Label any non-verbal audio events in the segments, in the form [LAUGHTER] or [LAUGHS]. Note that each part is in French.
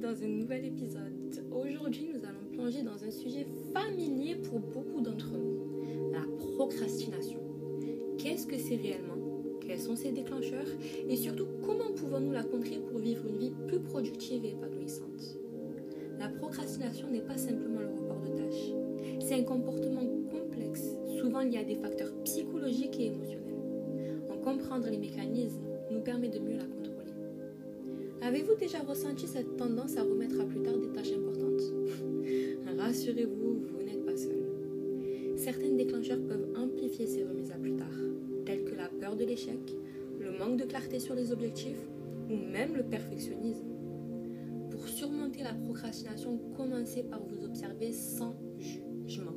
dans un nouvel épisode. Aujourd'hui, nous allons plonger dans un sujet familier pour beaucoup d'entre nous, la procrastination. Qu'est-ce que c'est réellement? Quels sont ses déclencheurs? Et surtout, comment pouvons-nous la contrer pour vivre une vie plus productive et épanouissante? La procrastination n'est pas simplement le report de tâches. C'est un comportement complexe, souvent lié à des facteurs psychologiques et émotionnels. En comprendre les mécanismes nous permet de mieux la contrôler. Avez-vous déjà ressenti cette tendance à remettre à plus tard des tâches importantes? [LAUGHS] Rassurez-vous, vous, n'êtes pas seul. Certains déclencheurs peuvent amplifier ces remises à plus tard, tels que la peur de l'échec, le manque de clarté sur les objectifs ou même le perfectionnisme. Pour surmonter la procrastination, commencez par vous observer sans jugement,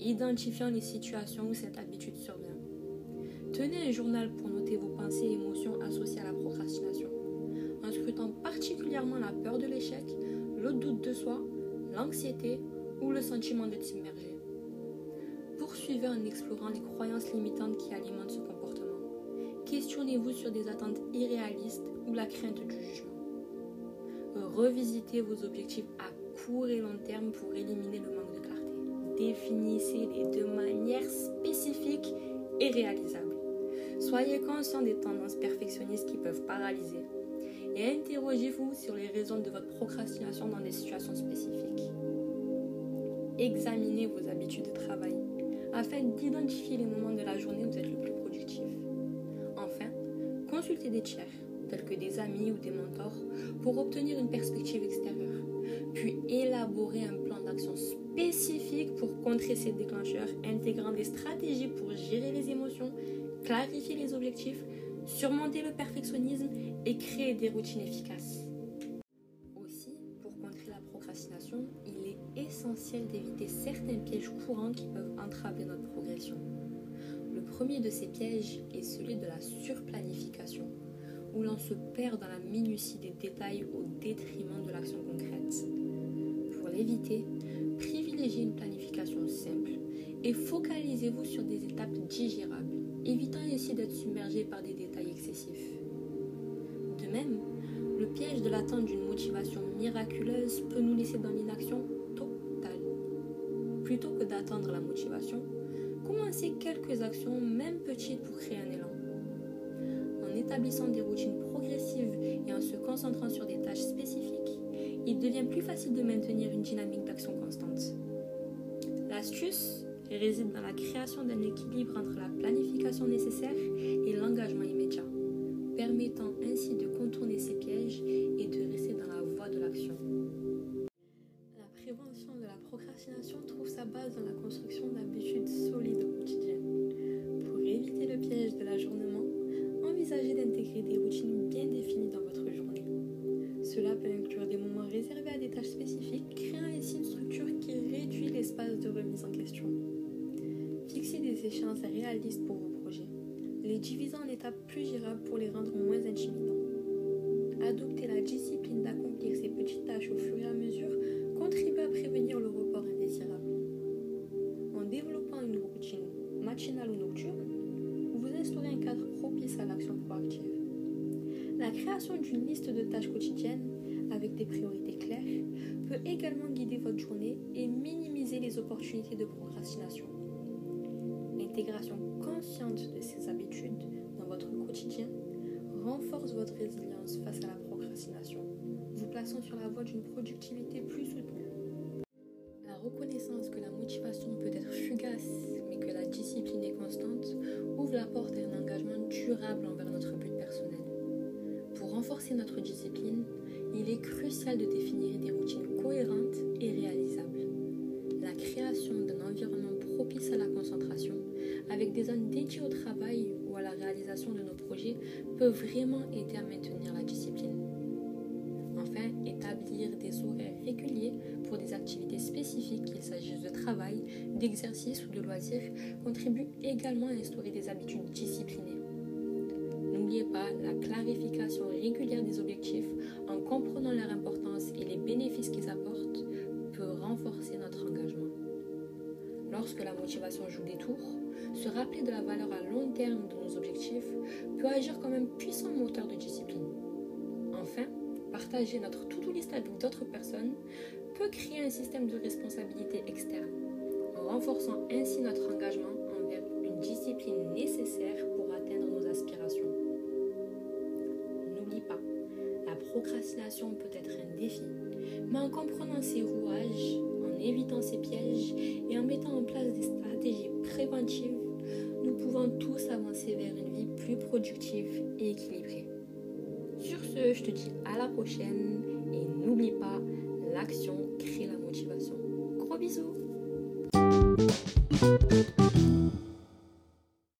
identifiant les situations où cette habitude survient. Tenez un journal pour noter vos pensées et émotions associées à la procrastination scrutant particulièrement la peur de l'échec, le doute de soi, l'anxiété ou le sentiment d'être submergé. Poursuivez en explorant les croyances limitantes qui alimentent ce comportement. Questionnez-vous sur des attentes irréalistes ou la crainte du jugement. Revisitez vos objectifs à court et long terme pour éliminer le manque de clarté. Définissez-les de manière spécifique et réalisable. Soyez conscient des tendances perfectionnistes qui peuvent paralyser et interrogez-vous sur les raisons de votre procrastination dans des situations spécifiques. Examinez vos habitudes de travail afin d'identifier les moments de la journée où vous êtes le plus productif. Enfin, consultez des tiers, tels que des amis ou des mentors, pour obtenir une perspective extérieure, puis élaborer un plan d'action spécifique pour contrer ces déclencheurs, intégrant des stratégies pour gérer les émotions, clarifier les objectifs, surmonter le perfectionnisme et créer des routines efficaces. Aussi, pour contrer la procrastination, il est essentiel d'éviter certains pièges courants qui peuvent entraver notre progression. Le premier de ces pièges est celui de la surplanification, où l'on se perd dans la minutie des détails au détriment de l'action concrète. Pour l'éviter, privilégiez une planification simple et focalisez-vous sur des étapes digérables évitant ainsi d'être submergé par des détails excessifs. De même, le piège de l'attente d'une motivation miraculeuse peut nous laisser dans l'inaction totale. Plutôt que d'attendre la motivation, commencez quelques actions, même petites, pour créer un élan. En établissant des routines progressives et en se concentrant sur des tâches spécifiques, il devient plus facile de maintenir une dynamique d'action constante. L'astuce réside dans la création d'un équilibre entre la planification nécessaire et l'engagement immédiat, permettant ainsi de contourner ces pièges et de rester dans la voie de l'action. La prévention de la procrastination trouve sa base dans la construction d'habitudes échéances réalistes pour vos projets, les divisant en étapes plus gérables pour les rendre moins intimidants. Adopter la discipline d'accomplir ces petites tâches au fur et à mesure contribue à prévenir le report indésirable. En développant une routine matinale ou nocturne, vous instaurez un cadre propice à l'action proactive. La création d'une liste de tâches quotidiennes avec des priorités claires peut également guider votre journée et minimiser les opportunités de procrastination. L'intégration consciente de ces habitudes dans votre quotidien renforce votre résilience face à la procrastination, vous plaçant sur la voie d'une productivité plus soutenue. La reconnaissance que la motivation peut être fugace, mais que la discipline est constante, ouvre la porte à un engagement durable envers notre but personnel. Pour renforcer notre discipline, il est crucial de définir des routines cohérentes et réalisables. La création d'un environnement propice à la concentration avec des zones dédiées au travail ou à la réalisation de nos projets peut vraiment aider à maintenir la discipline. Enfin, établir des horaires réguliers pour des activités spécifiques, qu'il s'agisse de travail, d'exercice ou de loisirs, contribue également à instaurer des habitudes disciplinées. N'oubliez pas, la clarification régulière des objectifs en comprenant leur importance et les bénéfices qu'ils apportent peut renforcer notre engagement. Lorsque la motivation joue des tours, se rappeler de la valeur à long terme de nos objectifs peut agir comme un puissant moteur de discipline. Enfin, par partager notre to-do list avec d'autres personnes peut créer un système de responsabilité externe, renforçant ainsi notre engagement envers une discipline nécessaire pour atteindre nos aspirations. N'oublie pas, la procrastination peut être un défi, mais en comprenant ses rouages, en évitant ses pièges et en mettant en place des stratégies préventives, pouvons tous avancer vers une vie plus productive et équilibrée. Sur ce, je te dis à la prochaine et n'oublie pas, l'action crée la motivation. Gros bisous